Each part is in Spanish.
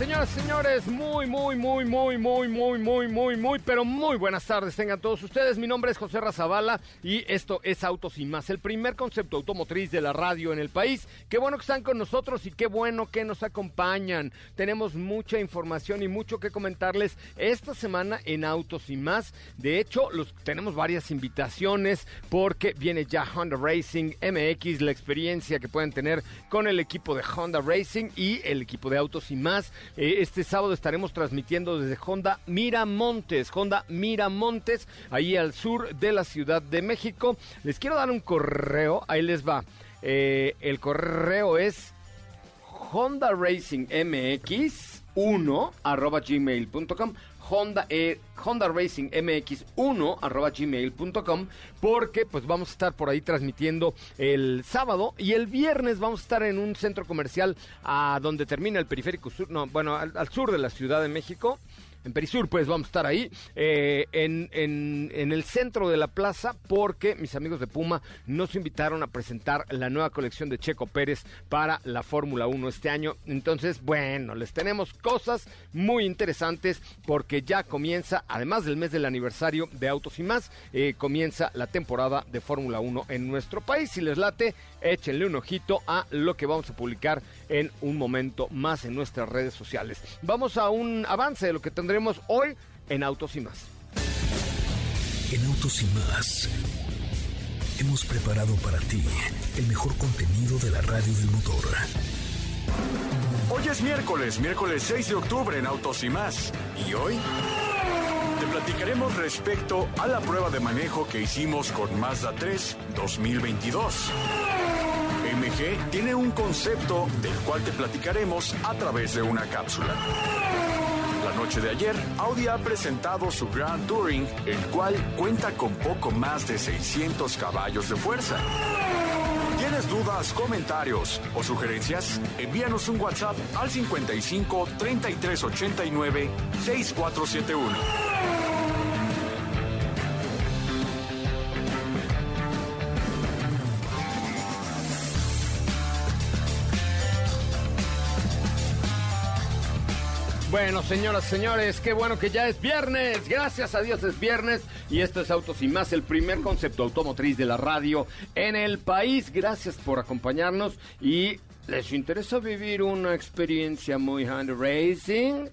Señoras y señores, muy, muy, muy, muy, muy, muy, muy, muy, muy, pero muy buenas tardes tengan todos ustedes. Mi nombre es José Razabala y esto es Autos y Más, el primer concepto automotriz de la radio en el país. Qué bueno que están con nosotros y qué bueno que nos acompañan. Tenemos mucha información y mucho que comentarles esta semana en Autos y Más. De hecho, tenemos varias invitaciones porque viene ya Honda Racing MX, la experiencia que pueden tener con el equipo de Honda Racing y el equipo de Autos y Más. Eh, este sábado estaremos transmitiendo desde Honda Miramontes, Honda Miramontes, ahí al sur de la Ciudad de México. Les quiero dar un correo, ahí les va. Eh, el correo es Honda Racing MX 1 arroba gmail.com Honda, eh, Honda Racing MX1 arroba gmail.com porque pues vamos a estar por ahí transmitiendo el sábado y el viernes vamos a estar en un centro comercial a donde termina el periférico sur, no, bueno, al sur de la Ciudad de México en Perisur, pues vamos a estar ahí, eh, en, en, el centro de la plaza, porque mis amigos de Puma nos invitaron a presentar la nueva colección de Checo Pérez para la Fórmula 1 este año. Entonces, bueno, les tenemos cosas muy interesantes, porque ya comienza, además del mes del aniversario de Autos y más, eh, comienza la temporada de Fórmula 1 en nuestro país. Si les late, échenle un ojito a lo que vamos a publicar en un momento más en nuestras redes sociales. Vamos a un avance de lo que tendremos tendremos hoy en Autos y Más. En Autos y Más hemos preparado para ti el mejor contenido de la radio del motor. Hoy es miércoles, miércoles 6 de octubre en Autos y Más. ¿Y hoy? Te platicaremos respecto a la prueba de manejo que hicimos con Mazda 3 2022. MG tiene un concepto del cual te platicaremos a través de una cápsula. La noche de ayer, Audi ha presentado su Grand Touring, el cual cuenta con poco más de 600 caballos de fuerza. ¿Tienes dudas, comentarios o sugerencias? Envíanos un WhatsApp al 55 33 89 6471. Bueno, señoras, señores, qué bueno que ya es viernes. Gracias a Dios es viernes. Y esto es Autos y Más, el primer concepto automotriz de la radio en el país. Gracias por acompañarnos. Y les interesa vivir una experiencia muy hand racing.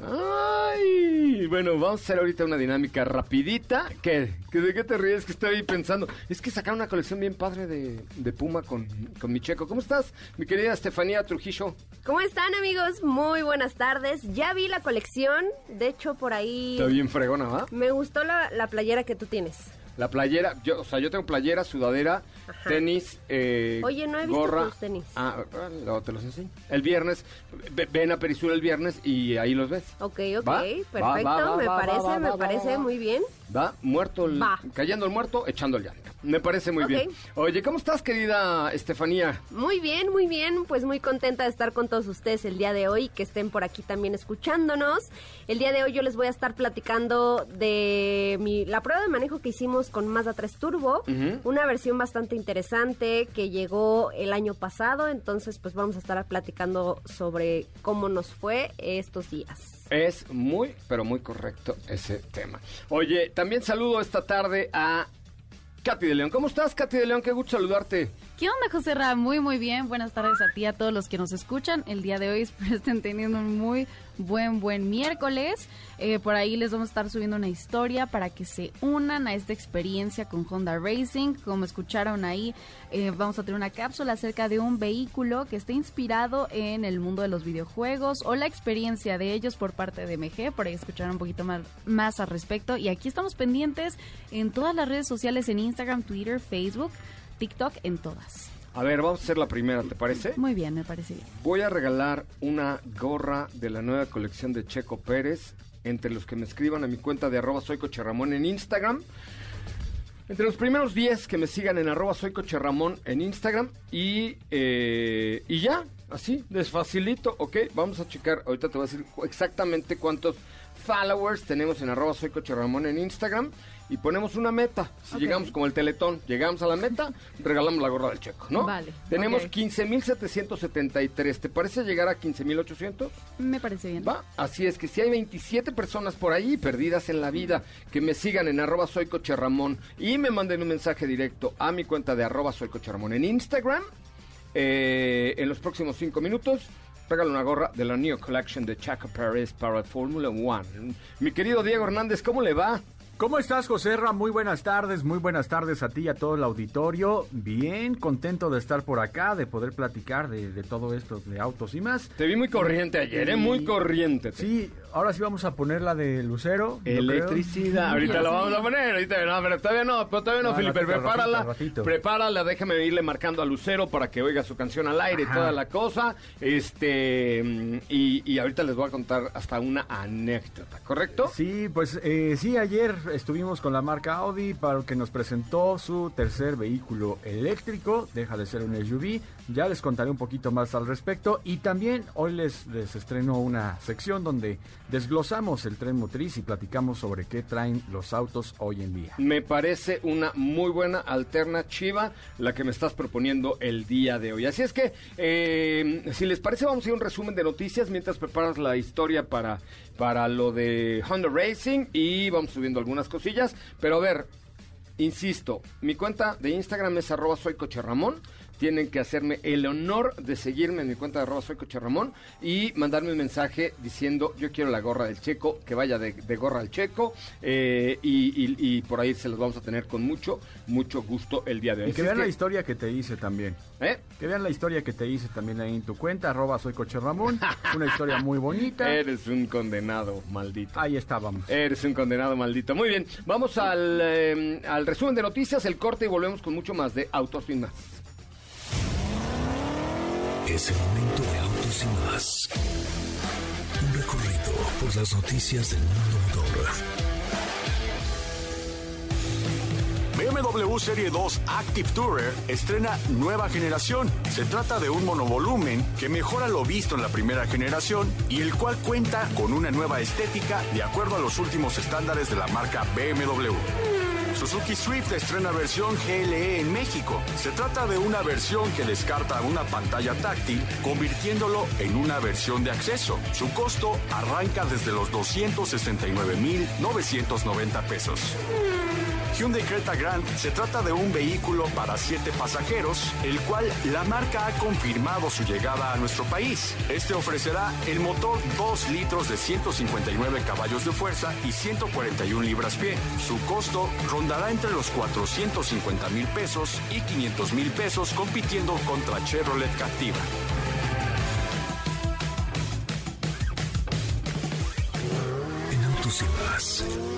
Ay, bueno, vamos a hacer ahorita una dinámica rapidita. ¿Qué? ¿Que ¿De qué te ríes? Que estoy pensando. Es que sacaron una colección bien padre de, de Puma con, con mi checo. ¿Cómo estás, mi querida Estefanía Trujillo? ¿Cómo están, amigos? Muy buenas tardes. Ya vi la colección. De hecho, por ahí... Está bien fregona, ¿va? Me gustó la, la playera que tú tienes. La playera, yo, o sea, yo tengo playera, sudadera, Ajá. tenis, eh, Oye, no he visto gorra. tus tenis. Ah, luego te los enseño. El viernes, ve- ven a Perisur el viernes y ahí los ves. Ok, ok, Va, perfecto. va, va, va, me parece, me parece muy bien. Va, muerto el, Va. cayendo el muerto, echando el llanto. Me parece muy Ok. bien. Oye, ¿cómo estás, querida Estefanía? Muy bien, muy bien. Pues muy contenta de estar con todos ustedes el día de hoy, que estén por aquí también escuchándonos. El día de hoy yo les voy a estar platicando de mi, la prueba de manejo que hicimos con Mazda 3 Turbo, una versión bastante interesante que llegó el año pasado, entonces pues vamos a estar platicando sobre cómo nos fue estos días. Es muy, pero muy correcto ese tema. Oye, también saludo esta tarde a Katy de León. ¿Cómo estás, Katy de León? Qué gusto saludarte. ¿Qué onda, José Ra? Muy, muy bien. Buenas tardes a ti, a todos los que nos escuchan. El día de hoy espero estén teniendo un muy buen, buen miércoles. Eh, por ahí les vamos a estar subiendo una historia para que se unan a esta experiencia con Honda Racing. Como escucharon ahí, eh, vamos a tener una cápsula acerca de un vehículo que esté inspirado en el mundo de los videojuegos o la experiencia de ellos por parte de MG. Por ahí escucharon un poquito más, más al respecto. Y aquí estamos pendientes en todas las redes sociales, en Instagram, Twitter, Facebook. TikTok en todas. A ver, vamos a hacer la primera, ¿te parece? Muy bien, me parece bien. Voy a regalar una gorra de la nueva colección de Checo Pérez entre los que me escriban a mi cuenta de arroba soy Coche Ramón en Instagram. Entre los primeros 10 que me sigan en arroba soy Coche Ramón en Instagram y, eh, y ya, así, desfacilito, ok, vamos a checar, ahorita te voy a decir exactamente cuántos followers tenemos en arroba soy Coche Ramón en Instagram y ponemos una meta. Si llegamos como el teletón, llegamos a la meta, regalamos la gorra del checo, ¿no? Vale, Tenemos ok. 15.773. ¿Te parece llegar a 15.800? Me parece bien. Va, así es que si hay 27 personas por ahí perdidas en la vida que me sigan en arroba soy Coche Ramón y me manden un mensaje directo a mi cuenta de arroba soy Coche Ramón en Instagram, eh, en los próximos 5 minutos regalo una gorra de la New Collection de Chaco Paris para Fórmula One. Mi querido Diego Hernández, ¿cómo le va? ¿Cómo estás, José Ra? Muy buenas tardes, muy buenas tardes a ti y a todo el auditorio. Bien, contento de estar por acá, de poder platicar de, de todo esto de autos y más. Te vi muy corriente ayer, ¿eh? Muy corriente. Sí, ahora sí vamos a poner la de Lucero. Electricidad. Ahorita lo vamos a poner. Ahorita no, pero todavía no, pero todavía no, Felipe. ratito, prepárala. ratito. Prepárala, déjame irle marcando a Lucero para que oiga su canción al aire y toda la cosa. Este mm, y, y ahorita les voy a contar hasta una anécdota, ¿correcto? Sí, pues eh, sí, ayer estuvimos con la marca Audi para que nos presentó su tercer vehículo eléctrico, deja de ser un SUV, ya les contaré un poquito más al respecto y también hoy les, les estreno una sección donde desglosamos el tren motriz y platicamos sobre qué traen los autos hoy en día. Me parece una muy buena alternativa la que me estás proponiendo el día de hoy. Así es que, eh, si les parece, vamos a ir a un resumen de noticias mientras preparas la historia para, para lo de Honda Racing y vamos subiendo algunas cosillas. Pero a ver, insisto, mi cuenta de Instagram es arroba soy coche Ramón. Tienen que hacerme el honor de seguirme en mi cuenta de arroba soy coche Ramón y mandarme un mensaje diciendo yo quiero la gorra del checo, que vaya de, de gorra al checo eh, y, y- y por ahí se los vamos a tener con mucho, mucho gusto el día de hoy. Y que vean la historia que te hice también. ¿eh? Que vean la historia que te hice también ahí en tu cuenta, arroba soy coche Ramón. Una historia muy bonita. Eres un condenado, maldito. Ahí estábamos. Eres un condenado maldito. Muy bien, vamos al, eh, al resumen de noticias, el corte y volvemos con mucho más de Autos sin más. Es el momento de autos y más. Un recorrido por las noticias del mundo motor. BMW Serie 2 Active Tourer estrena nueva generación. Se trata de un monovolumen que mejora lo visto en la primera generación y el cual cuenta con una nueva estética de acuerdo a los últimos estándares de la marca BMW. Suzuki Swift estrena versión GLE en México. Se trata de una versión que descarta una pantalla táctil, convirtiéndolo en una versión de acceso. Su costo arranca desde los 269.990 pesos. Hyundai Creta Grand se trata de un vehículo para siete pasajeros, el cual la marca ha confirmado su llegada a nuestro país. Este ofrecerá el motor 2 litros de 159 caballos de fuerza y 141 libras-pie. Su costo rondará entre los 450 mil pesos y 500 mil pesos, compitiendo contra Chevrolet Captiva. En Autos y más.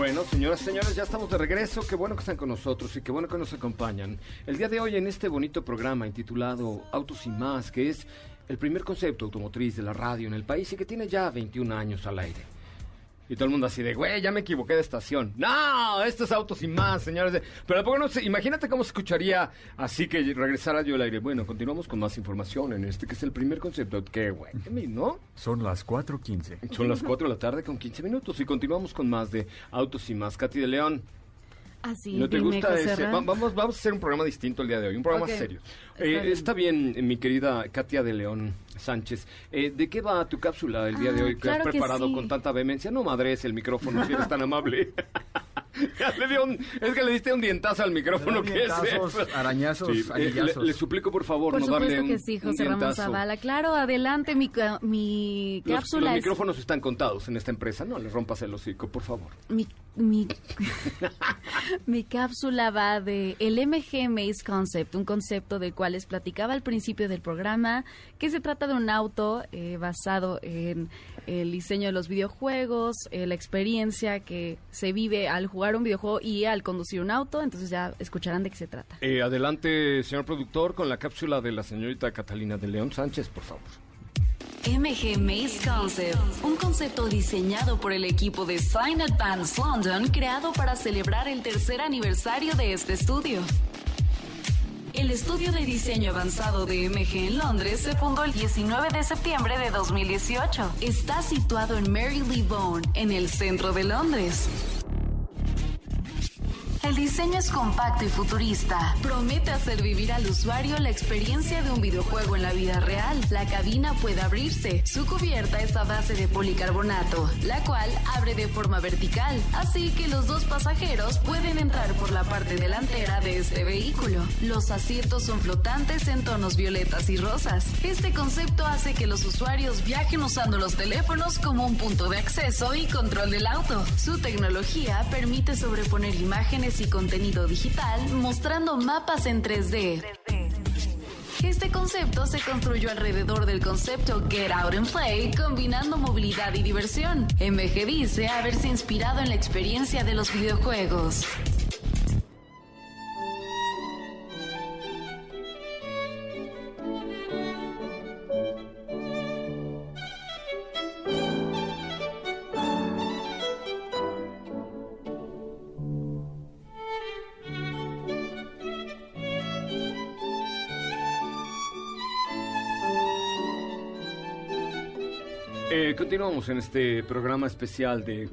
Bueno, señoras y señores, ya estamos de regreso. Qué bueno que están con nosotros y qué bueno que nos acompañan. El día de hoy en este bonito programa intitulado Autos y más, que es el primer concepto automotriz de la radio en el país y que tiene ya 21 años al aire. Y todo el mundo así de, güey, ya me equivoqué de estación. No, esto es Autos y más, señores. Pero tampoco no sé, imagínate cómo se escucharía así que regresara yo al aire. Bueno, continuamos con más información en este que es el primer concepto. ¿Qué, güey? ¿No? Son las 4.15. Son las 4 de la tarde con 15 minutos y continuamos con más de Autos y más. Katy de León, Así, ¿no te dime, gusta José ese? Va- vamos, vamos a hacer un programa distinto el día de hoy, un programa serio. está Eh, bien. está bien, mi querida Katia de León Sánchez. Eh, ¿De qué va tu cápsula el día de Ah, hoy que claro has que preparado sí. con tanta vehemencia? No madres el micrófono, si eres tan amable. Le dio un- es que le diste un dientazo al micrófono. ¿Qué es eso? arañazos, Sí, eh, le, le suplico, por favor, Por no darle supuesto un, que sí, José Ramón. Zavala. Claro, adelante, mi, mi Los, cápsula los es- micrófonos están contados en esta empresa. No le rompas el hocico, por favor. Mi, mi, cápsula va de el MG Maze Concept, un concepto del cual les platicaba al principio del programa, que se trata de un auto eh, basado en el diseño de los videojuegos, eh, la experiencia que se vive al jugar un videojuego y al conducir un auto, entonces ya escucharán de qué se trata. Eh, adelante, señor productor, con la cápsula de la señorita Catalina de León Sánchez, por favor. MG Maze Concept, un concepto diseñado por el equipo de Sign Advance London creado para celebrar el tercer aniversario de este estudio. El estudio de diseño avanzado de MG en Londres se fundó el 19 de septiembre de 2018. Está situado en Marylebone, en el centro de Londres. El diseño es compacto y futurista. Promete hacer vivir al usuario la experiencia de un videojuego en la vida real. La cabina puede abrirse. Su cubierta es a base de policarbonato, la cual abre de forma vertical, así que los dos pasajeros pueden entrar por la parte delantera de este vehículo. Los asientos son flotantes en tonos violetas y rosas. Este concepto hace que los usuarios viajen usando los teléfonos como un punto de acceso y control del auto. Su tecnología permite sobreponer imágenes y contenido digital mostrando mapas en 3D. Este concepto se construyó alrededor del concepto Get Out and Play, combinando movilidad y diversión. MG dice haberse inspirado en la experiencia de los videojuegos. Continuamos en este programa especial de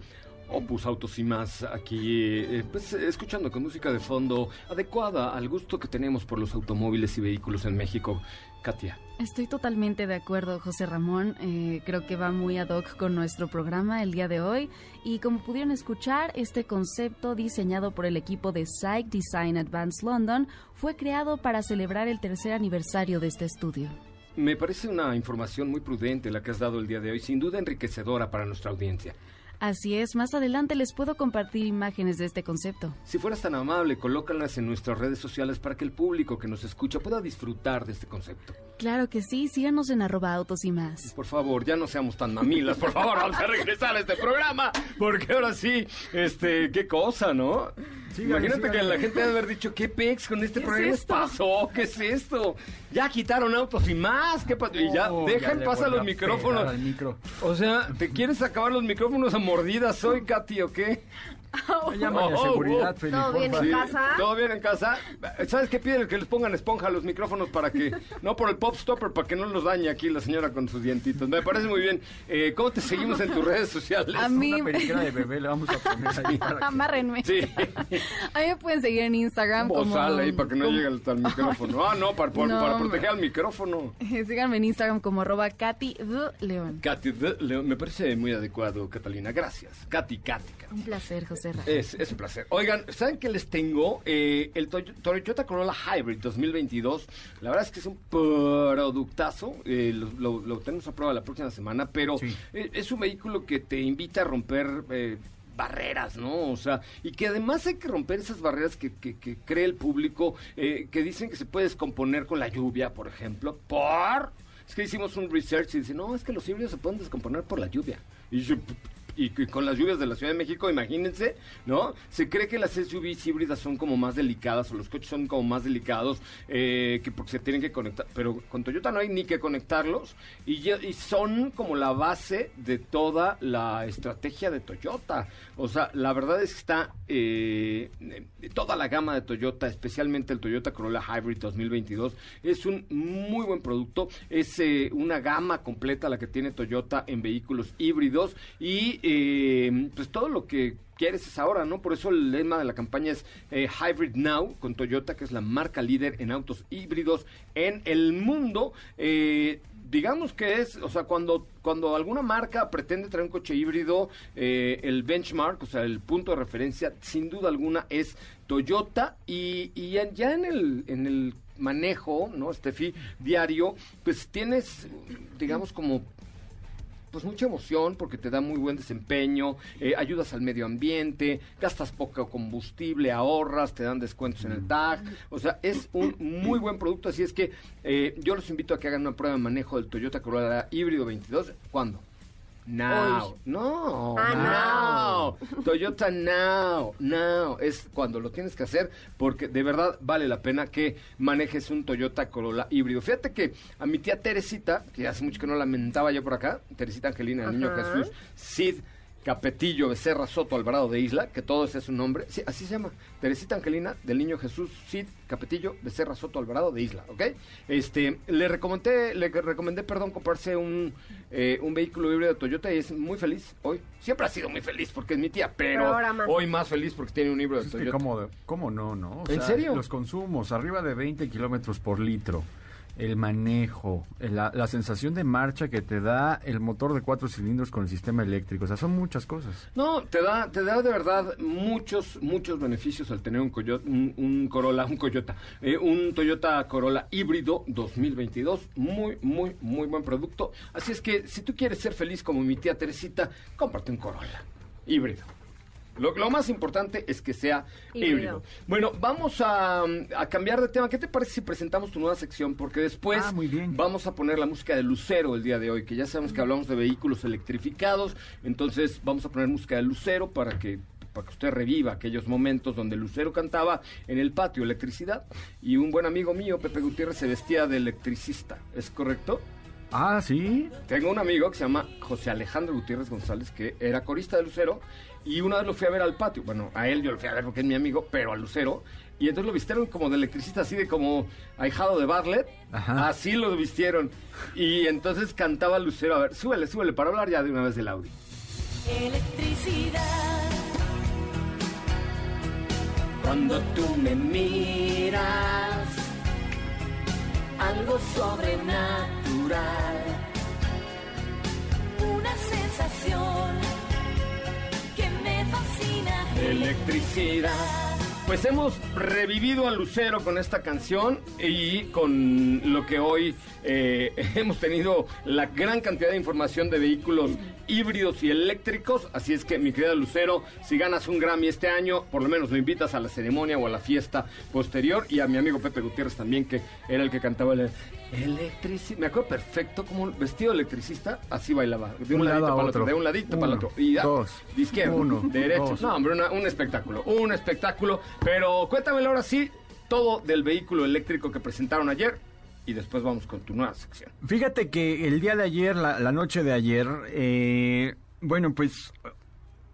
Opus Autos y más, aquí eh, pues, escuchando con música de fondo adecuada al gusto que tenemos por los automóviles y vehículos en México. Katia. Estoy totalmente de acuerdo, José Ramón. Eh, creo que va muy ad hoc con nuestro programa el día de hoy. Y como pudieron escuchar, este concepto diseñado por el equipo de Psych Design Advanced London fue creado para celebrar el tercer aniversario de este estudio. Me parece una información muy prudente la que has dado el día de hoy, sin duda enriquecedora para nuestra audiencia. Así es, más adelante les puedo compartir imágenes de este concepto. Si fueras tan amable, colócalas en nuestras redes sociales para que el público que nos escucha pueda disfrutar de este concepto. Claro que sí, síganos en arroba autos y más. Por favor, ya no seamos tan mamilas, por favor, vamos a regresar a este programa, porque ahora sí, este, qué cosa, ¿no? Imagínate que la gente debe haber dicho, ¿qué pex con este ¿Qué programa es pasó? ¿Qué es esto? Ya quitaron autos y más, ¿qué pasó? Y ya, Oh, deja ya volvió los micrófonos. micro. O sea, ¿te quieres acabar los micrófonos a mordidas hoy, Katy, o qué? Llámale a Oh, seguridad, oh. ¿Todo bien en casa? ¿Todo bien en casa? ¿Sabes qué piden? Que les pongan esponja a los micrófonos para que... No por el pop stopper, para que no los dañe aquí la señora con sus dientitos. Me parece muy bien. Eh, ¿Cómo te seguimos en tus redes sociales? A mí, Una periquera de bebé le vamos a poner ahí para que- amárrenme. Sí. A mí me pueden seguir en Instagram como... Bozal ahí para que no como- llegue hasta el micrófono. Ah, no, para, para, No, para hombre. proteger al micrófono. Síganme en Instagram como arroba Katy León. Katy, de- León, me parece muy adecuado, Catalina. Gracias. Katy, Katy, Katy. Un placer, José Ra. Es, es un placer. Oigan, ¿saben qué les tengo? Eh, el Toy- Toyota Corolla Hybrid 2022. La verdad es que es un productazo. Eh, lo, lo- lo tenemos a prueba la próxima semana, pero Sí. eh, es un vehículo que te invita a romper... eh, barreras, ¿no? O sea, y que además hay que romper esas barreras que, que- que cree el público, eh, que dicen que se puede descomponer con la lluvia, por ejemplo, por... Es que hicimos un research y dicen, no, es que los híbridos se pueden descomponer por la lluvia. Y yo, y que con las lluvias de la Ciudad de México, imagínense, ¿no? Se cree que las SUVs híbridas son como más delicadas o los coches son como más delicados eh, que porque se tienen que conectar, pero con Toyota no hay ni que conectarlos y, y son como la base de toda la estrategia de Toyota. O sea, la verdad es que está eh, toda la gama de Toyota, especialmente el Toyota Corolla Hybrid 2022, es un muy buen producto, es eh, una gama completa la que tiene Toyota en vehículos híbridos y eh, pues todo lo que quieres es ahora, ¿no? Por eso el lema de la campaña es eh, Hybrid Now con Toyota, que es la marca líder en autos híbridos en el mundo. Eh, digamos que es, o sea, cuando, cuando alguna marca pretende traer un coche híbrido, el benchmark, o sea, el punto de referencia, sin duda alguna, es Toyota y, ya en el, en el manejo, ¿no, Steffi? Diario, pues tienes, digamos, como pues mucha emoción porque te da muy buen desempeño, eh, ayudas al medio ambiente, gastas poco combustible, ahorras, te dan descuentos en el TAG, o sea, es un muy buen producto, así es que eh, yo los invito a que hagan una prueba de manejo del Toyota Corolla híbrido 22, ¿cuándo? Now. No, Ah, now. Toyota Now. Now. Es cuando lo tienes que hacer porque de verdad vale la pena que manejes un Toyota Corolla híbrido. Fíjate que a mi tía Teresita, que hace mucho que no lamentaba yo por acá, Teresita Angelina, el niño. Jesús, Sid Capetillo Becerra Soto Alvarado de Isla, que todo ese es su nombre, sí, así se llama, Teresita Angelina del Niño Jesús Cid Capetillo Becerra Soto Alvarado de Isla, ¿ok? Este, le recomendé, le recomendé, perdón, comprarse un, eh, un vehículo híbrido de Toyota y es muy feliz hoy. Siempre ha sido muy feliz porque es mi tía, pero, Pero ahora más. hoy más feliz porque tiene un híbrido de Es que Toyota. ¿cómo, cómo no, no? O ¿En serio? Los consumos, arriba de 20 kilómetros por litro. El manejo, la, la sensación de marcha que te da el motor de cuatro cilindros con el sistema eléctrico. O sea, son muchas cosas. No, te da, te da de verdad muchos, muchos beneficios al tener un, Coyo- un, Corolla, un Toyota, un Toyota Corolla híbrido 2022. Muy, muy, muy buen producto. Así es que si tú quieres ser feliz como mi tía Teresita, cómprate un Corolla híbrido. Lo, lo más importante es que sea híbrido. Híbrido. Bueno, vamos a, a cambiar de tema. ¿Qué te parece si presentamos tu nueva sección? Porque después Ah, muy bien. vamos a poner la música de Lucero el día de hoy, que ya sabemos que hablamos de vehículos electrificados, entonces vamos a poner música de Lucero para que para que usted reviva aquellos momentos donde Lucero cantaba en el patio electricidad y un buen amigo mío, Pepe Gutiérrez, se vestía de electricista, ¿es correcto? Ah, sí. Tengo un amigo que se llama José Alejandro Gutiérrez González, que era corista de Lucero, y una vez lo fui a ver al patio. Bueno, a él yo lo fui a ver porque es mi amigo, pero a Lucero. Y entonces lo vistieron como de electricista, así de como ahijado de Bartlett. Ajá. Así lo vistieron. Y entonces cantaba Lucero. A ver, súbele, súbele, para hablar ya de una vez del Audi. Electricidad, Cuando tú me miras, algo sobrenatural. Una sensación. Electricidad. Pues hemos revivido a Lucero con esta canción y con lo que hoy eh, hemos tenido la gran cantidad de información de vehículos híbridos y eléctricos. Así es que, mi querida Lucero, si ganas un Grammy este año, por lo menos lo invitas a la ceremonia o a la fiesta posterior. Y a mi amigo Pepe Gutiérrez también, que era el que cantaba el electricidad. Me acuerdo perfecto como vestido electricista, así bailaba. De un, Un lado ladito a para el otro, otro. de un ladito para el otro. Y dos, de izquierda, uno, dos. No, hombre, una- un espectáculo, un espectáculo. Pero cuéntamelo ahora sí, todo del vehículo eléctrico que presentaron ayer y después vamos con tu nueva sección. Fíjate que el día de ayer, la, la noche de ayer, eh, bueno, pues,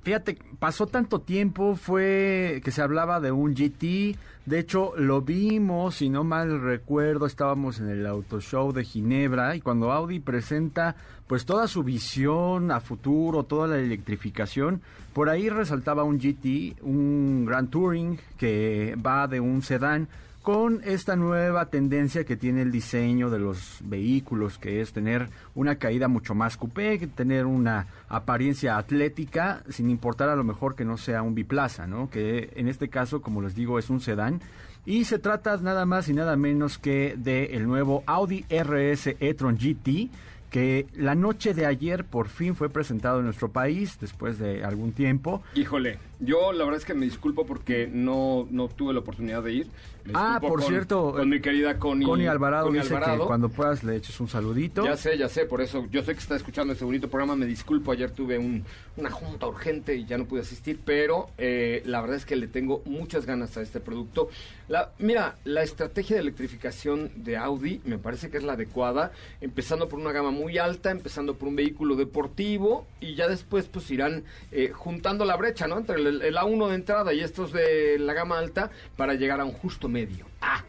fíjate, pasó tanto tiempo, fue que se hablaba de un GT, de hecho lo vimos, si no mal recuerdo, estábamos en el Auto Show de Ginebra y cuando Audi presenta pues toda su visión a futuro, toda la electrificación, por ahí resaltaba un GT, un Grand Touring que va de un sedán con esta nueva tendencia que tiene el diseño de los vehículos, que es tener una caída mucho más coupé, tener una apariencia atlética, sin importar a lo mejor que no sea un biplaza, ¿no? Que en este caso, como les digo, es un sedán. Y se trata nada más y nada menos que de el nuevo Audi RS e-tron GT, que la noche de ayer por fin fue presentado en nuestro país, después de algún tiempo. Híjole, yo la verdad es que me disculpo porque no, no tuve la oportunidad de ir. Me Ah, por con- cierto, Con mi querida Connie, Connie Alvarado Connie dice Alvarado. que cuando puedas le eches un saludito. Ya sé, ya sé, por eso yo sé que está escuchando este bonito programa, me disculpo, ayer tuve un- una junta urgente y ya no pude asistir, pero eh, la verdad es que le tengo muchas ganas a este producto. La, mira, la estrategia de electrificación de Audi me parece que es la adecuada, empezando por una gama muy alta, empezando por un vehículo deportivo y ya después pues irán eh, juntando la brecha, ¿no? Entre el, el A1 de entrada y estos de la gama alta para llegar a un justo medio. Ah,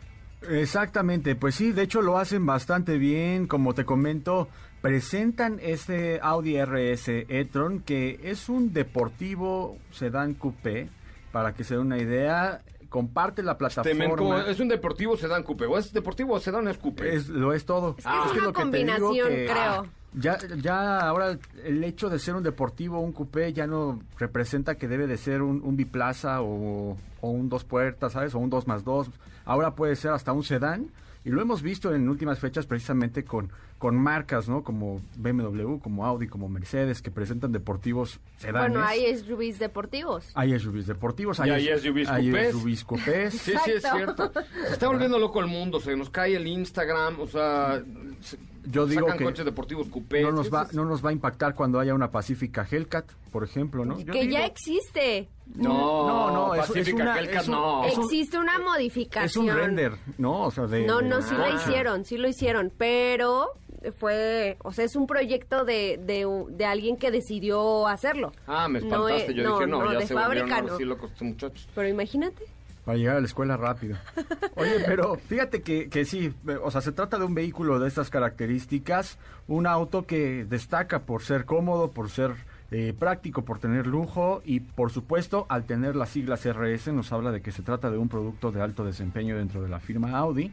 Exactamente, pues sí, de hecho lo hacen bastante bien, como te comento, presentan este Audi RS e-tron que es un deportivo sedán coupé, para que se den una idea, comparte la Temen, ¿cómo? plataforma. ¿Es un deportivo sedán coupe? ¿O es deportivo o sedán es coupe? Es, lo es todo. Es que es una lo que te digo combinación, que- creo. Ya, ya ahora el hecho de ser un deportivo, un coupé, ya no representa que debe de ser un, biplaza o, o un dos puertas, ¿sabes? O un dos más dos. Ahora puede ser hasta un sedán. Y lo hemos visto en últimas fechas precisamente con, con marcas, ¿no? Como BMW, como Audi, como Mercedes, que presentan deportivos sedanes. Bueno, hay SUVs deportivos. Hay SUVs deportivos, Y hay SUVs hay coupés. SUVs coupés. Sí, sí, es cierto. Se está volviendo loco el mundo, se nos cae el Instagram, o sea, se- Yo digo sacan que coches deportivos coupés. no nos, va, no nos va a impactar cuando haya una Pacífica Hellcat, por ejemplo, ¿no? Yo que ya digo- existe. No, No, no, es- es Pacífica una- Hellcat es un- no. es un- existe una modificación. Es un render, ¿no? O sea, de... No, de no, sí lo coche. hicieron, sí lo hicieron, pero fue, o sea, es un proyecto de, de, de alguien que decidió hacerlo. Ah, me No, espantaste. eh, Yo no, dije, no, no, ya de se fábrica no. estos muchachos. Pero imagínate. Para llegar a la escuela rápido. Oye, pero fíjate que, que sí, eh, o sea, se trata de un vehículo de estas características, un auto que destaca por ser cómodo, por ser eh, práctico, por tener lujo y por supuesto al tener las siglas RS nos habla de que se trata de un producto de alto desempeño dentro de la firma Audi.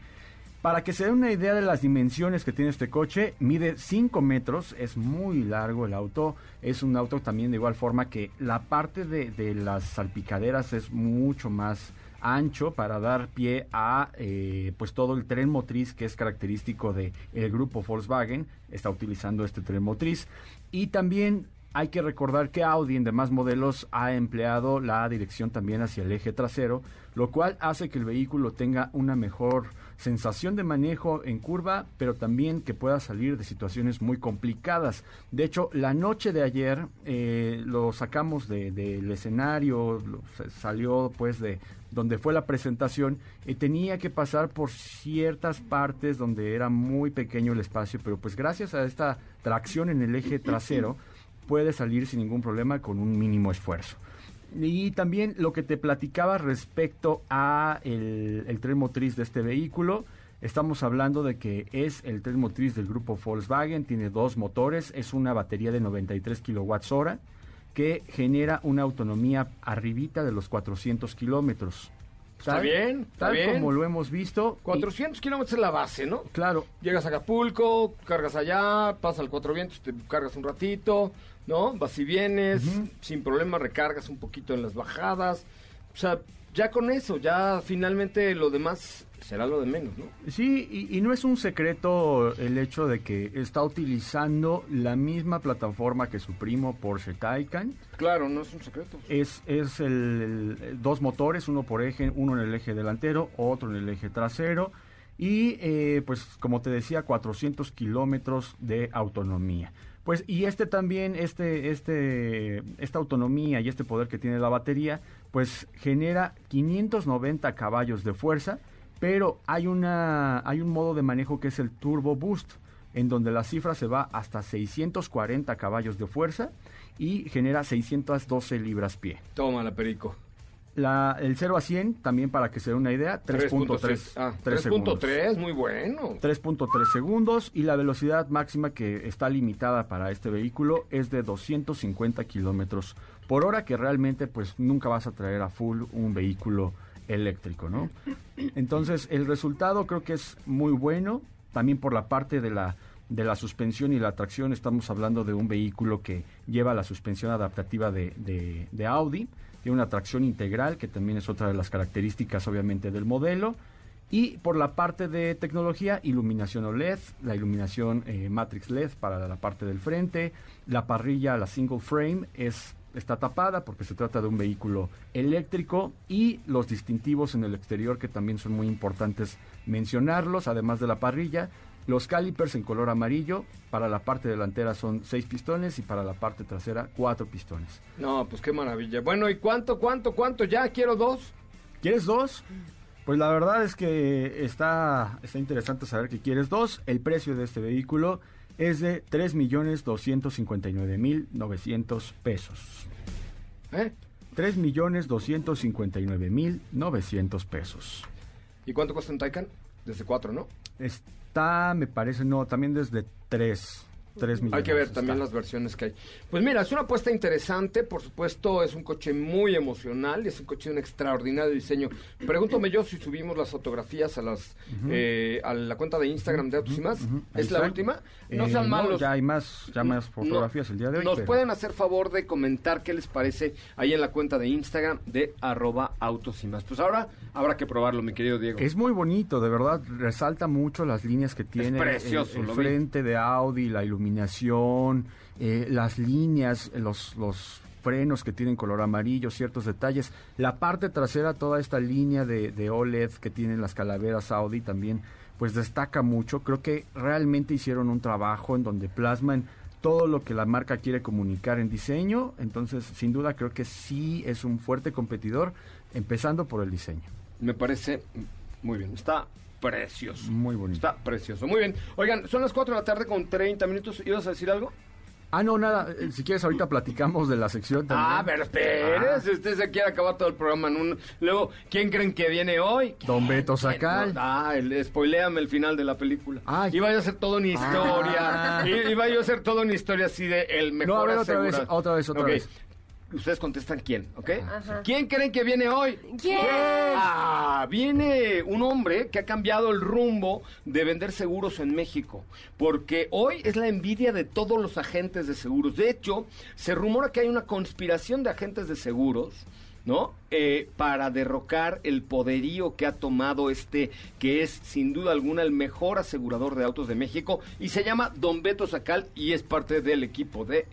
Para que se den una idea de las dimensiones que tiene este coche, mide 5 metros, es muy largo el auto, es un auto también de igual forma que la parte de, las salpicaderas es mucho más ancho para dar pie a eh, pues todo el tren motriz que es característico de el grupo Volkswagen está utilizando este tren motriz. Y también hay que recordar que Audi en demás modelos ha empleado la dirección también hacia el eje trasero, lo cual hace que el vehículo tenga una mejor sensación de manejo en curva, pero también que pueda salir de situaciones muy complicadas. De hecho, la noche de ayer eh, lo sacamos de- del escenario, lo- se- salió pues de donde fue la presentación, y tenía que pasar por ciertas partes donde era muy pequeño el espacio, pero pues gracias a esta tracción en el eje trasero, puede salir sin ningún problema con un mínimo esfuerzo. Y también lo que te platicaba respecto a el, el tren motriz de este vehículo, estamos hablando de que es el tren motriz del grupo Volkswagen, tiene dos motores, es una batería de 93 kilowatts hora que genera una autonomía arribita de los 400 kilómetros. Está bien, está tal bien. como lo hemos visto. y- 400 kilómetros es la base, ¿no? claro, Llegas a Acapulco, cargas allá, pasa al Cuatro Vientos, te cargas un ratito, ¿no? Vas y vienes, sin problema recargas un poquito en las bajadas. O sea, ya con eso, ya finalmente lo demás será lo de menos, ¿no? Sí, y, y no es un secreto el hecho de que está utilizando la misma plataforma que su primo Porsche Taycan. Claro, no es un secreto. Es, es el, el- dos motores, uno por eje, uno en el eje delantero, otro en el eje trasero. Y eh, pues como te decía, 400 kilómetros de autonomía. Pues y este también, este, este, esta autonomía y este poder que tiene la batería, pues genera 590 caballos de fuerza, pero hay una, hay un modo de manejo que es el Turbo Boost, en donde la cifra se va hasta 640 caballos de fuerza y genera 612 libras pie. Toma la perico. La, el 0 a 100, también para que se dé una idea, 3.3 Ah, tres segundos. 3.3, muy bueno. 3.3 segundos y la velocidad máxima que está limitada para este vehículo es de 250 kilómetros por hora, que realmente pues nunca vas a traer a full un vehículo eléctrico, ¿no? Entonces el resultado creo que es muy bueno, también por la parte de la de la suspensión y la tracción estamos hablando de un vehículo que lleva la suspensión adaptativa de, de- de Audi, tiene una tracción integral que también es otra de las características obviamente del modelo y por la parte de tecnología, iluminación OLED, la iluminación eh, Matrix LED para la parte del frente, la parrilla, la single frame, es, está tapada porque se trata de un vehículo eléctrico y los distintivos en el exterior que también son muy importantes mencionarlos, además de la parrilla. Los calipers en color amarillo, para la parte delantera son seis pistones y para la parte trasera cuatro pistones. No, pues qué maravilla. Bueno, ¿y cuánto, cuánto, cuánto? Ya quiero dos. ¿Quieres dos? Pues la verdad es que está, está interesante saber que quieres dos. El precio de este vehículo es de 3.259.900 pesos. ¿Eh? 3.259.900 pesos. ¿Y cuánto cuesta un Taycan? Desde cuatro, ¿no? Me parece, no, también desde 3. 3 millones. Hay que ver también Está. las versiones que hay. Pues mira, es una apuesta interesante, por supuesto, es un coche muy emocional, es un coche de un extraordinario diseño. Pregúntame yo si subimos las fotografías a las eh, a la cuenta de Instagram de Autos y Más. ¿Es la última? No Eh, sean malos. ya hay más, ya más No, fotografías el día de hoy. Nos pero- pueden hacer favor de comentar qué les parece ahí en la cuenta de Instagram de arroba autos y más. Pues ahora habrá que probarlo, mi querido Diego. Es muy bonito, de verdad, resalta mucho las líneas que tiene. precioso, el, el lo vi. frente de Audi, la iluminación, eh, las líneas, los, los frenos que tienen color amarillo, ciertos detalles. La parte trasera, toda esta línea de, de OLED que tienen las calaveras Audi también, pues destaca mucho. Creo que realmente hicieron un trabajo en donde plasman todo lo que la marca quiere comunicar en diseño. Entonces, sin duda, creo que sí es un fuerte competidor, empezando por el diseño. Me parece muy bien. Está precioso. Muy bonito. Está precioso. Muy bien. Oigan, son las 4 de la tarde con 30 minutos. ¿Ibas a decir algo? Ah, no, nada. eh, Si quieres, ahorita platicamos de la sección también. Ah, pero espere, si usted se quiere acabar todo el programa en un... Luego, ¿quién creen que viene hoy? Don Beto. Sacal. No, ah, el, spoileame el final de la película. Ay. Iba yo a hacer toda una historia. Ah. Iba yo a hacer toda una historia así de el mejor No, a ver, otra vez, otra vez, otra vez. Ustedes contestan quién, ¿ok? Ajá. ¿Quién creen que viene hoy? ¿Quién? Ah, viene un hombre que ha cambiado el rumbo de vender seguros en México, porque hoy es la envidia de todos los agentes de seguros. De hecho, se rumora que hay una conspiración de agentes de seguros. ¿No? Eh, para derrocar el poderío que ha tomado este, que es sin duda alguna el mejor asegurador de autos de México, y se llama Don Beto Sacal y es parte del equipo de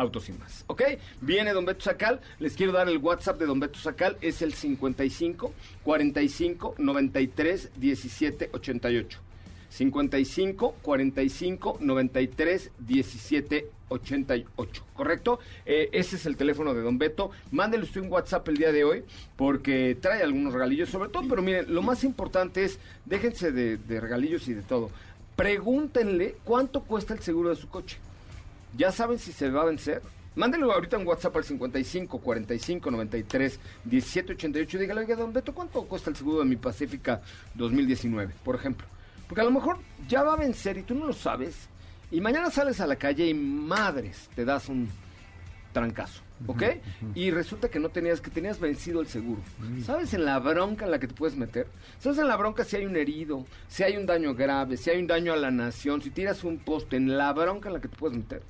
Autos y más, ¿ok? Viene Don Beto Sacal, les quiero dar el WhatsApp de Don Beto Sacal, es el 55 45 93 17 88. 55 45 93 17 88, ¿correcto? Eh, ese es el teléfono de Don Beto. Mándele usted un WhatsApp el día de hoy porque trae algunos regalillos, sobre todo, pero miren, lo más importante es, déjense de, de regalillos y de todo. Pregúntenle cuánto cuesta el seguro de su coche. ¿Ya saben si se va a vencer? Mándenlo ahorita en WhatsApp al 55 45 93 17 88 y dígale, oiga, don Beto, ¿cuánto cuesta el seguro de mi Pacífica 2019, por ejemplo? Porque a lo mejor ya va a vencer y tú no lo sabes. Y mañana sales a la calle y madres, te das un trancazo, ¿ok? Y resulta que no tenías, que tenías vencido el seguro. ¿Sabes en la bronca en la que te puedes meter? ¿Sabes en la bronca si hay un herido, si hay un daño grave, si hay un daño a la nación, si tiras un poste, en la bronca en la que te puedes meter?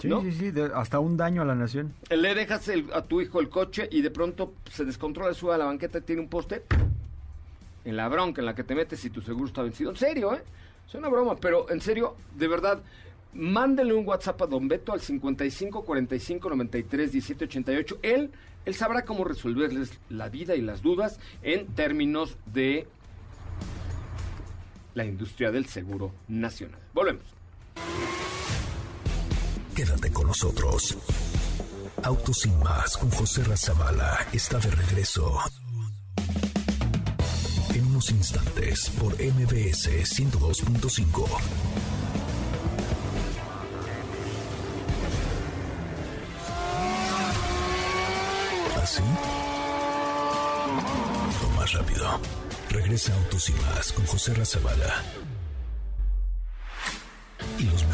Sí, ¿no? sí, sí, de- hasta un daño a la nación. Le dejas el- a tu hijo el coche y de pronto se descontrola, sube a la banqueta y tiene un poste. En la bronca en la que te metes si tu seguro está vencido. En serio, ¿eh? Es una broma, pero en serio, de verdad, mándenle un WhatsApp a Don Beto al 55 45 93 17 88. Él, él sabrá cómo resolverles la vida y las dudas en términos de la industria del seguro nacional. Volvemos. Quédate con nosotros. Autos sin más con José Razabala está de regreso. En unos instantes por MBS 102.5. ¿Así? O más rápido. Regresa Autos y más con José Razabala.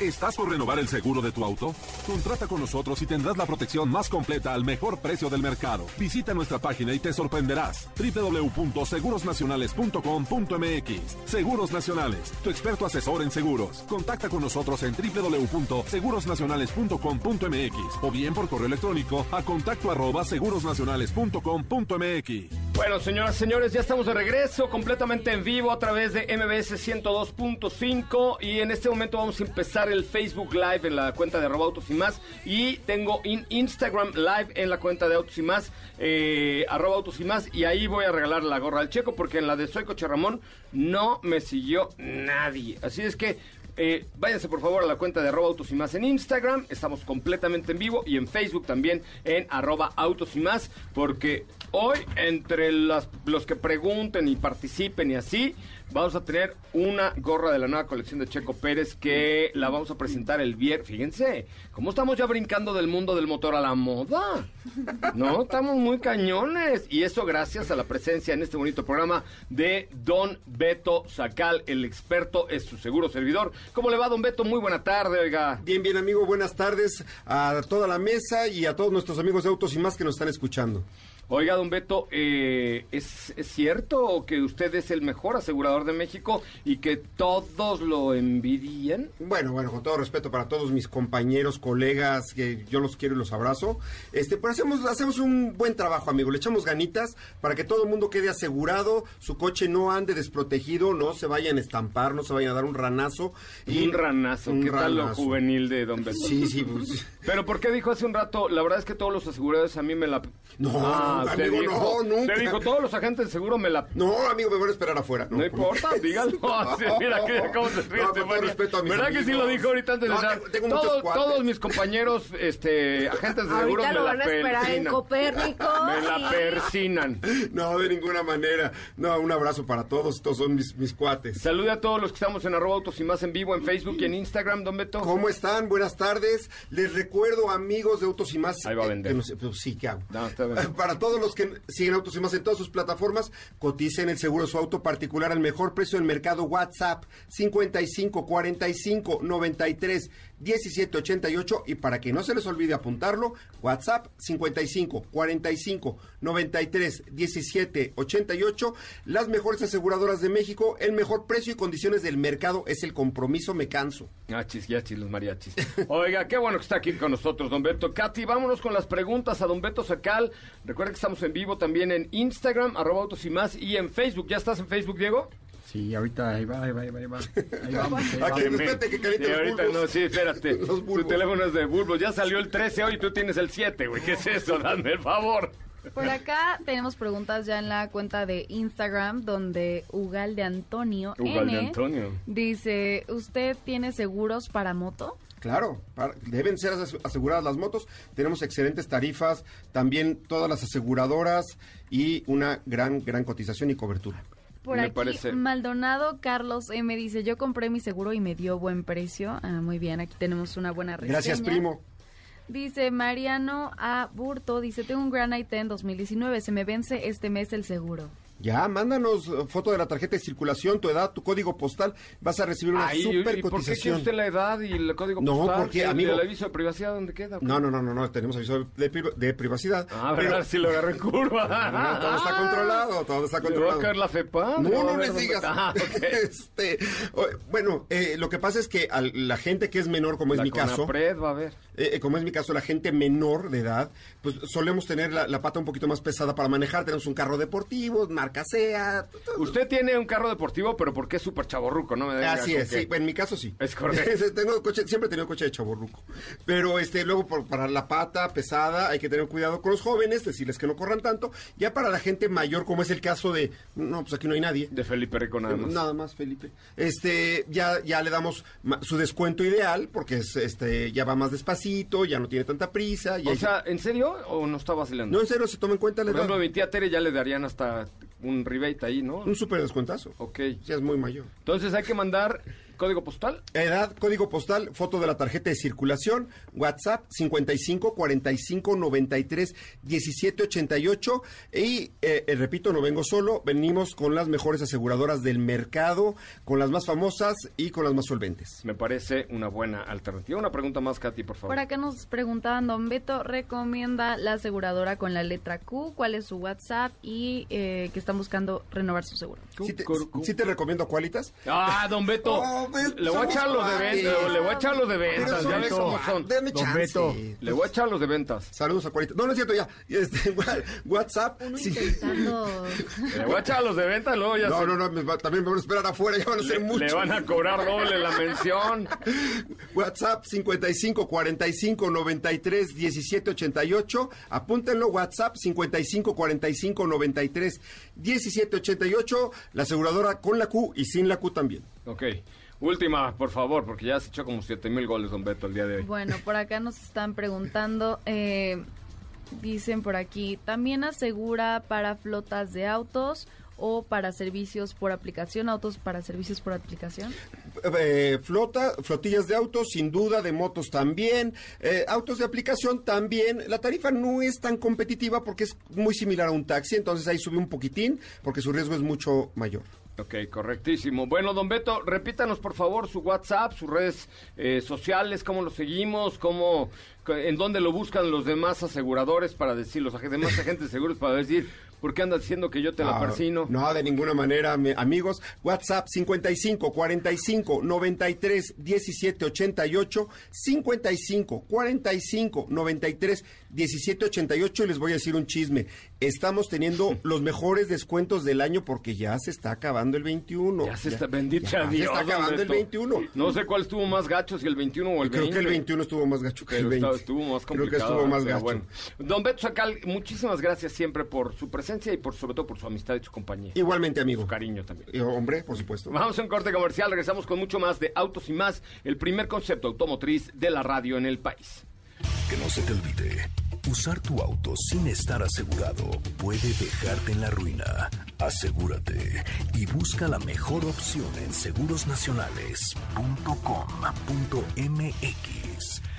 ¿Estás por renovar el seguro de tu auto? Contrata con nosotros y tendrás la protección más completa al mejor precio del mercado. Visita nuestra página y te sorprenderás. www.segurosnacionales.com.mx Seguros Nacionales, tu experto asesor en seguros. Contacta con nosotros en www.segurosnacionales.com.mx o bien por correo electrónico a contacto arroba segurosnacionales.com.mx. Bueno, señoras y señores, ya estamos de regreso completamente en vivo a través de MBS 102.5 y en este momento vamos a empezar el Facebook Live en la cuenta de arroba autos y más y tengo in- Instagram Live en la cuenta de autos y más, eh, arroba autos y más y ahí voy a regalar la gorra al checo porque en la de Soy Coche Ramón no me siguió nadie. Así es que eh, váyanse por favor a la cuenta de arroba autos y más en Instagram. Estamos completamente en vivo y en Facebook también en arroba autos y más. Porque hoy, entre las- los que pregunten y participen y así, vamos a tener una gorra de la nueva colección de Checo Pérez que la vamos a presentar el viernes. Fíjense, cómo estamos ya brincando del mundo del motor a la moda. No, estamos muy cañones. Y eso gracias a la presencia en este bonito programa de Don Beto Sacal, el experto es su seguro servidor. ¿Cómo le va, Don Beto? Muy buena tarde, oiga. Bien, bien, amigo, buenas tardes a toda la mesa y a todos nuestros amigos de Autos y más que nos están escuchando. Oiga, don Beto, eh, ¿es, ¿es cierto que usted es el mejor asegurador de México y que todos lo envidian? Bueno, bueno, con todo respeto para todos mis compañeros, colegas, que yo los quiero y los abrazo. Este, pero hacemos, hacemos un buen trabajo, amigo. Le echamos ganitas para que todo el mundo quede asegurado, su coche no ande desprotegido, no se vayan a estampar, no se vayan a dar un ranazo. un ranazo, un ¿qué tal lo ranazo. juvenil de don Beto? Sí, sí, pues, Pero ¿por qué dijo hace un rato? La verdad es que todos los asegurados a mí me la... No, nunca, usted amigo, dijo, no, nunca. Usted dijo, todos los agentes de seguro me la... No, amigo, me van a esperar afuera. No, importa, dígalo. Sí, mira que, cómo se ríe No, este con todo respeto a mis ¿Verdad que sí amigos. lo dijo ahorita antes de No, tengo- muchos todos, todos mis compañeros, este, agentes de seguro Ahorita me lo la van a esperar en persinan. Copérnico. Me la persinan. No, de ninguna manera. No, un abrazo para todos. Estos son mis, mis cuates. Salude a todos los que estamos en arroba autos y más en vivo en Facebook y en Instagram, don Beto. ¿Cómo están? Buenas tardes. Les recuerdo, amigos de Autos y Más. Ahí va a eh, vender. que no sé, pues sí, ¿qué hago? No, está bien. Para todos los que siguen Autos y Más en todas sus plataformas, coticen el seguro de su auto particular al mejor precio del mercado WhatsApp 55 45 93 17 88 y para que no se les olvide apuntarlo, WhatsApp 55 45 93 17 88. Las mejores aseguradoras de México, el mejor precio y condiciones del mercado es el compromiso me canso. Achis, yachis, los mariachis. Oiga, qué bueno que está aquí con nosotros, don Beto. Katy, vámonos con las preguntas a don Beto Sacal. Recuerda que estamos en vivo también en Instagram, arroba autos y más, y en Facebook. ¿Ya estás en Facebook, Diego? Sí, ahorita ahí va, ahí va, ahí va, ahí va. Ahí vamos, ahí Aquí, vamos. espérate que caliente Sí, los ahorita bulbos. no, sí, espérate. Los Tu teléfono es de bulbos. Ya salió el 13 hoy y tú tienes el 7, güey. ¿Qué es eso? Dame el favor. Por acá tenemos preguntas ya en la cuenta de Instagram donde Ugal de Antonio Ugal de N Antonio. dice, ¿usted tiene seguros para moto? Claro, para- deben ser ase- aseguradas las motos. Tenemos excelentes tarifas, también todas las aseguradoras y una gran, gran cotización y cobertura. Por Me aquí, parece. Maldonado Carlos M dice, yo compré mi seguro y me dio buen precio. Ah, muy bien, aquí tenemos una buena reseña. Gracias, primo. Dice Mariano A. Burto, dice, tengo un Gran en 2019, se me vence este mes el seguro. Ya, mándanos eh, foto de la tarjeta de circulación, tu edad, tu código postal. Vas a recibir una Ay, super ¿y por qué quiere cotización. usted la edad y el código No, postal? porque, ¿El- amigo- ¿El aviso de privacidad dónde queda? No, no, no, no, no, tenemos aviso de, pri- de privacidad. Ah, pero- verdad, si lo agarré en curva. No, todo está controlado, todo está ¿Le va a controlado. caer la FEPA? No, ¿Le va a no dónde- digas. Ah, este, bueno, eh, lo que pasa es que a la gente que es menor, como es La mi caso, Conapred va a ver. eh, eh, como es mi caso, la gente menor de edad, pues solemos tener la, la pata un poquito más pesada para manejar. Tenemos un carro deportivo, marca SEA. Usted tiene un carro deportivo, pero porque es súper chaborruco, ¿no? Me Así es, que- sí, en mi caso sí. Es correcto. Tengo coche, siempre he tenido coche de chaborruco. Pero este, luego por- para la pata pesada hay que tener cuidado con los jóvenes, decirles que no corran tanto. Ya para la gente mayor, como es el caso de, no, pues aquí no hay nadie. De Felipe Rico nada más. Nada más, Felipe. Este, ya, ya le damos su descuento ideal, porque es, este, ya va más despacito, ya no tiene tanta prisa. ya- O sea, ¿en serio o no está vacilando? no, en serio, se toma en cuenta la Por ejemplo, mi tía Tere ya le darían hasta un rebate ahí, ¿no? Un súper descuentazo. Ok. Ya es muy mayor. Entonces hay que mandar código postal. Edad, código postal, foto de la tarjeta de circulación, WhatsApp 55 45 93 17 88 y eh, eh, repito, no vengo solo, venimos con las mejores aseguradoras del mercado, con las más famosas y con las más solventes. Me parece una buena alternativa. Una pregunta más, Katy, por favor. Por acá nos preguntaban, Don Beto recomienda la aseguradora con la letra Q, cuál es su WhatsApp y eh, que están buscando renovar su seguro. ¿Sí te, sí te recomiendo Qualitas? Ah, don Beto. Oh, le voy a echar los de ventas. Le voy a echar los de ventas. Ya ves cómo son. Don chance. Beto. Le voy a echar los de ventas. Saludos a Qualitas. No, no es cierto, ya. Este, WhatsApp. Uno sí. Le voy a echar los de ventas, luego ya No, se- no, no, me va- también me van a esperar afuera, ya van a ser le, muchos. le van a cobrar doble la mención. WhatsApp 55 45 93 17 88. Apúntenlo, WhatsApp 55 45 93 17 88. La aseguradora con la Q y sin la Q también. Ok. Última, por favor, porque ya se echó como 7 mil goles, don Beto, el día de hoy. Bueno, por acá nos están preguntando, eh, dicen por aquí, ¿también asegura para flotas de autos o para servicios por aplicación, autos para servicios por aplicación? Eh, flota, flotillas de autos, sin duda, de motos también, eh, autos de aplicación también. La tarifa no es tan competitiva porque es muy similar a un taxi, entonces ahí sube un poquitín porque su riesgo es mucho mayor. Ok, correctísimo. Bueno, don Beto, repítanos por favor su WhatsApp, sus redes eh, sociales, cómo lo seguimos, cómo, en dónde lo buscan los demás aseguradores para decir, los demás agentes seguros para decir, ¿por qué andas diciendo que yo te la Ah, persino? No, de ninguna manera, mi- amigos. WhatsApp 55 45 93 17 88 55 45 93 17 88 y les voy a decir un chisme. Estamos teniendo los mejores descuentos del año porque ya se está acabando el 21. Ya se está, bendito ya sea se Dios, está acabando el Beto. 21. No sé cuál estuvo más gacho, si el 21 o el 20. Creo que el 21 estuvo más gacho que el Pero 20. Estuvo más Creo complicado. que estuvo más gacho. bueno. Don Beto Sacal, muchísimas gracias siempre por su presencia y por sobre todo por su amistad y su compañía. Igualmente, amigo. Su cariño también. Eh, Hombre, por supuesto. Vamos a un corte comercial, regresamos con mucho más de Autos y Más, el primer concepto automotriz de la radio en el país. Que no se te olvide, usar tu auto sin estar asegurado puede dejarte en la ruina. Asegúrate y busca la mejor opción en segurosnacionales.com.mx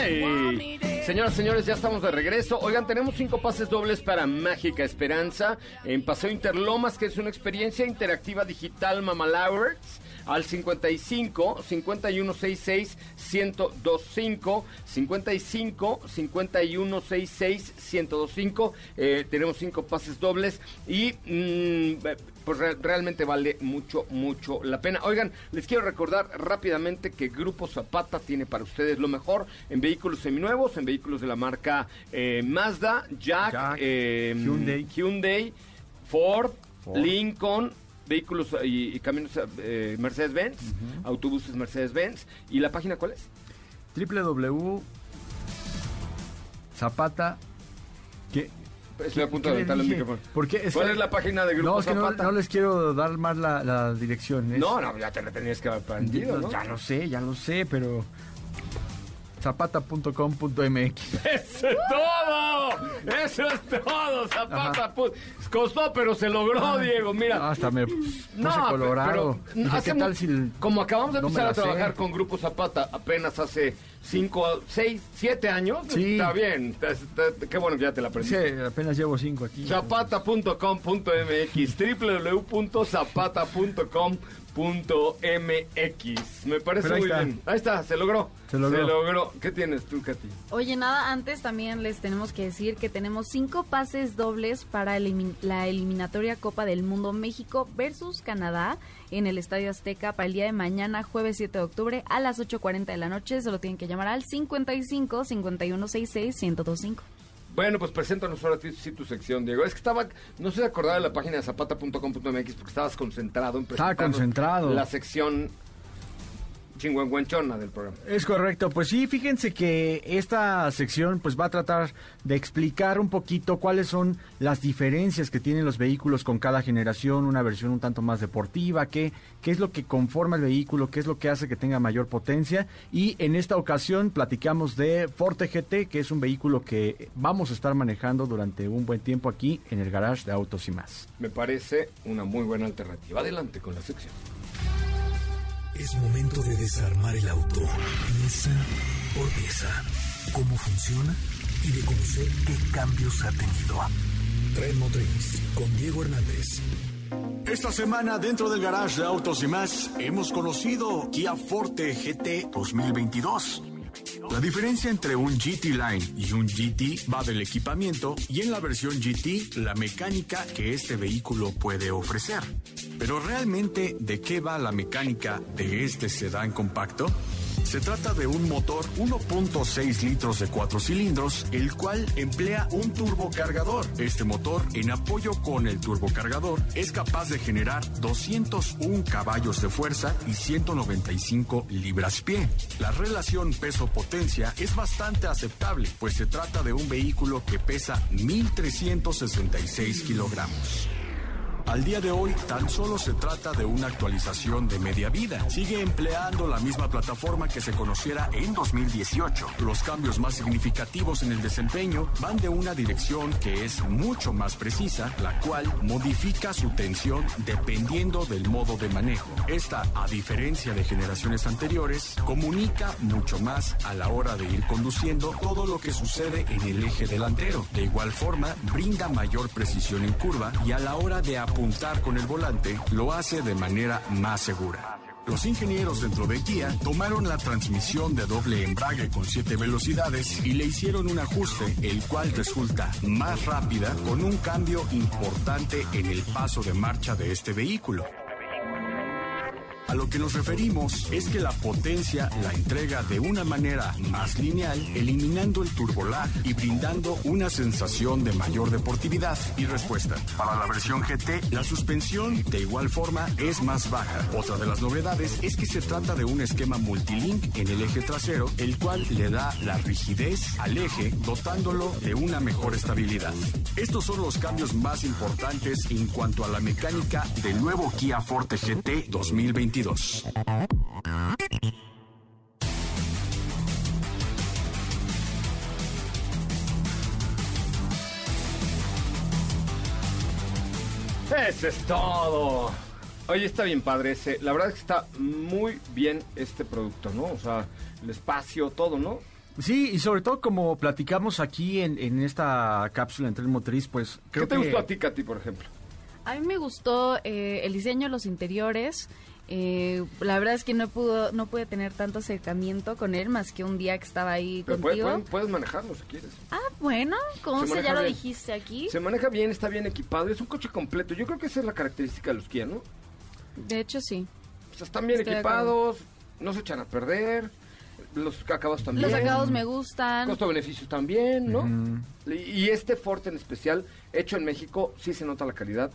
Hey. Señoras, señores, ya estamos de regreso. Oigan, tenemos cinco pases dobles para Mágica Esperanza en Paseo Interlomas, que es una experiencia interactiva digital Mamalowers al 55 5166 1025 55 5166 1025 eh, tenemos cinco pases dobles y mm, pues re- realmente vale mucho mucho la pena oigan les quiero recordar rápidamente que Grupo Zapata tiene para ustedes lo mejor en vehículos seminuevos en vehículos de la marca eh, Mazda Jack, Jack, eh, Hyundai. Hyundai Ford, Ford. Lincoln vehículos y, y camiones eh, Mercedes-Benz, autobuses Mercedes-Benz. ¿Y la página cuál es? www Zapata que Estoy a punto ¿qué de le aventarle el micrófono. ¿Por qué? ¿Cuál que- es la página de Grupo no, es que no, les quiero dar más la, la dirección. es- No, no, ya te la tenías que haber aprendido, ¿no? Ya lo sé, ya lo sé, pero zapata.com.mx. ¡Eso es todo! ¡Eso es todo! Zapata, costó, pero se logró, Diego. Mira, Hasta me No, puse colorado. pero Dije, hace ¿qué tal si como acabamos de no empezar a sé? trabajar con Grupo Zapata apenas hace 5, 6, 7 años, Sí. está bien. Está- está- qué bueno que ya te la aprendí. Sí, apenas llevo cinco aquí. Zapata.com.mx www.zapata.com.mx Me parece muy está. bien. Ahí está, se logró. Se logró. ¿Qué tienes tú, Katy? Oye, nada, antes también les tenemos que decir que tenemos cinco pases dobles para la eliminatoria Copa del Mundo México versus Canadá en el Estadio Azteca para el día de mañana, jueves 7 de octubre a las 8.40 de la noche. Solo tienen que llamar al 55 5166 1025. Bueno, pues preséntanos ahora sí, sí tu sección, Diego. Es que estaba, no sé de acordar de la página de zapata.com.mx porque estabas concentrado en Estaba presentar concentrado. la sección chingüengüenchona del programa. Es correcto, pues sí, fíjense que esta sección pues va a tratar de explicar un poquito cuáles son las diferencias que tienen los vehículos con cada generación, una versión un tanto más deportiva, qué, qué es lo que conforma el vehículo, qué es lo que hace que tenga mayor potencia y en esta ocasión platicamos de Forte GT, que es un vehículo que vamos a estar manejando durante un buen tiempo aquí en el garage de Autos y más. Me parece una muy buena alternativa. Adelante con la sección. Es momento de desarmar el auto, pieza por pieza. Cómo funciona y de conocer qué cambios ha tenido. Tren Motriz con Diego Hernández. Esta semana dentro del garage de Autos y más hemos conocido Kia Forte GT 2022. La diferencia entre un GT Line y un GT va del equipamiento y en la versión GT la mecánica que este vehículo puede ofrecer. Pero realmente, ¿de qué va la mecánica de este sedán compacto? Se trata de un motor 1.6 litros de 4 cilindros, el cual emplea un turbocargador. Este motor, en apoyo con el turbocargador, es capaz de generar 201 caballos de fuerza y 195 libras-pie. La relación peso-potencia es bastante aceptable, pues se trata de un vehículo que pesa 1.366 kilogramos. Al día de hoy, tan solo se trata de una actualización de media vida. Sigue empleando la misma plataforma que se conociera en 2018. Los cambios más significativos en el desempeño van de una dirección que es mucho más precisa, la cual modifica su tensión dependiendo del modo de manejo. Esta, a diferencia de generaciones anteriores, comunica mucho más a la hora de ir conduciendo todo lo que sucede en el eje delantero. De igual forma, brinda mayor precisión en curva y a la hora de con el volante lo hace de manera más segura. Los ingenieros dentro de Kia tomaron la transmisión de doble embrague con 7 velocidades y le hicieron un ajuste, el cual resulta más rápida con un cambio importante en el paso de marcha de este vehículo. A lo que nos referimos es que la potencia la entrega de una manera más lineal, eliminando el turbolag y brindando una sensación de mayor deportividad y respuesta. Para la versión GT, la suspensión de igual forma es más baja. Otra de las novedades es que se trata de un esquema multilink en el eje trasero, el cual le da la rigidez al eje, dotándolo de una mejor estabilidad. Estos son los cambios más importantes en cuanto a la mecánica del nuevo Kia Forte GT 2022. Eso es todo. Oye, está bien padre ese. La verdad es que está muy bien este producto, ¿no? O sea, el espacio, todo, ¿no? Sí, y sobre todo como platicamos aquí en, en esta cápsula en tren motriz, pues creo ¿Qué te que... gustó a ti, Katy, por ejemplo? A mí me gustó eh, el diseño de los interiores. Eh, la verdad es que no pudo, no pude tener tanto acercamiento con él más que un día que estaba ahí Pero puede- contigo. puedes manejarlo si quieres. Ah, bueno, como Se se ya lo dijiste aquí. Se maneja bien, está bien equipado. Es un coche completo. Yo creo que esa es la característica de los Kia, ¿no? De hecho, sí. O sea, están bien Estoy equipados, no se echan a perder. Los acabados también. Los acabados me gustan. Costo-beneficio también, ¿no? Y y este Forte en especial, hecho en México, sí se nota la calidad.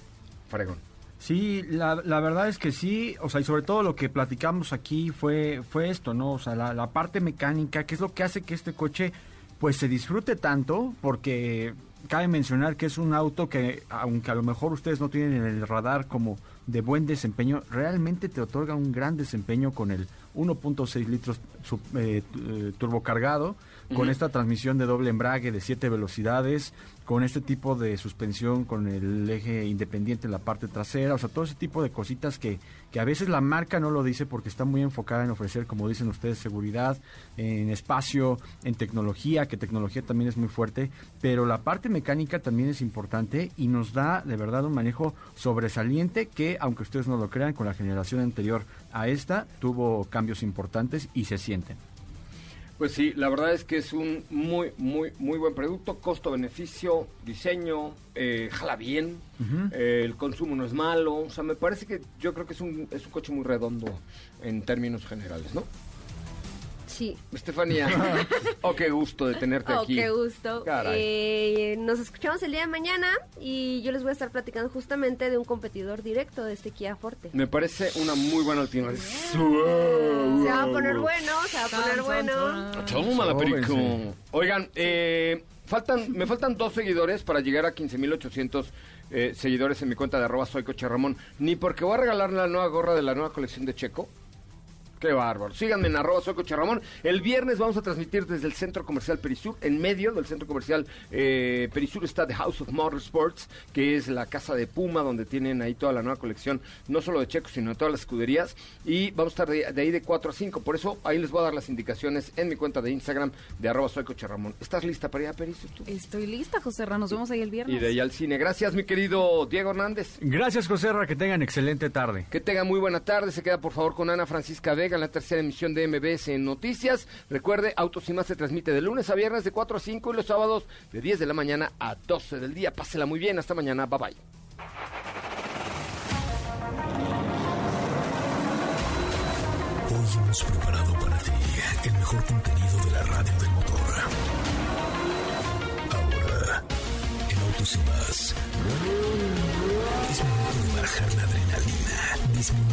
Fregón. Sí, la, la verdad es que sí, o sea, y sobre todo lo que platicamos aquí fue, fue esto, ¿no? O sea, la, la parte mecánica, que es lo que hace que este coche pues se disfrute tanto, porque cabe mencionar que es un auto que, aunque a lo mejor ustedes no tienen en el radar como de buen desempeño, realmente te otorga un gran desempeño con el 1.6 litros sub- eh, eh, turbocargado, con esta transmisión de doble embrague de 7 velocidades, con este tipo de suspensión con el eje independiente en la parte trasera, o sea, todo ese tipo de cositas que, que a veces la marca no lo dice porque está muy enfocada en ofrecer, como dicen ustedes, seguridad, en espacio, en tecnología, que tecnología también es muy fuerte, pero la parte mecánica también es importante y nos da de verdad un manejo sobresaliente que, aunque ustedes no lo crean, con la generación anterior a esta tuvo cambios importantes y se sienten. Pues sí, la verdad es que es un muy, muy, muy buen producto. Costo-beneficio, diseño, eh, jala bien, eh, el consumo no es malo. O sea, me parece que yo creo que es un, es un coche muy redondo en términos generales, ¿no? Sí. Estefanía, oh, qué gusto de tenerte Oh, aquí. qué gusto. Caray. Eh, nos escuchamos el día de mañana y yo les voy a estar platicando justamente de un competidor directo de este Kia Forte. Me parece una muy buena alternativa. Se va a poner bueno, se va a poner bueno. Oigan, eh, faltan, me faltan dos seguidores para llegar a 15.800 eh, seguidores en mi cuenta de arroba soy Coche Ramón. Ni porque voy a regalar la nueva gorra de la nueva colección de Checo. Qué bárbaro. Síganme en arroba soy Coche Ramón. El viernes vamos a transmitir desde el Centro Comercial Perisur. En medio del Centro Comercial eh, Perisur está The House of Motorsports, que es la casa de Puma, donde tienen ahí toda la nueva colección, no solo de Checo, sino de todas las escuderías. Y vamos a estar de, de ahí de 4 a 5. Por eso ahí les voy a dar las indicaciones en mi cuenta de Instagram de arroba soy Coche Ramón. ¿Estás lista para ir a Perisur tú? Estoy lista, José. Nos vemos ahí el viernes. Y de ahí al cine. Gracias, mi querido Diego Hernández. Gracias, José Ra, que tengan excelente tarde. Que tenga muy buena tarde. Se queda, por favor, con Ana Francisca Vega. Llega la tercera emisión de MBS Noticias. Recuerde, Autos y Más se transmite de lunes a viernes de 4 a 5 y los sábados de 10 de la mañana a 12 del día. Pásela muy bien, hasta mañana, bye bye. Hoy hemos preparado para ti el mejor contenido de la radio del motor. Ahora, en Autos y Más, es momento de bajar la adrenalina, disminuir